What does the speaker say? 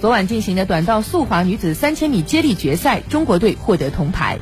昨晚进行的短道速滑女子三千米接力决赛中国队获得铜牌。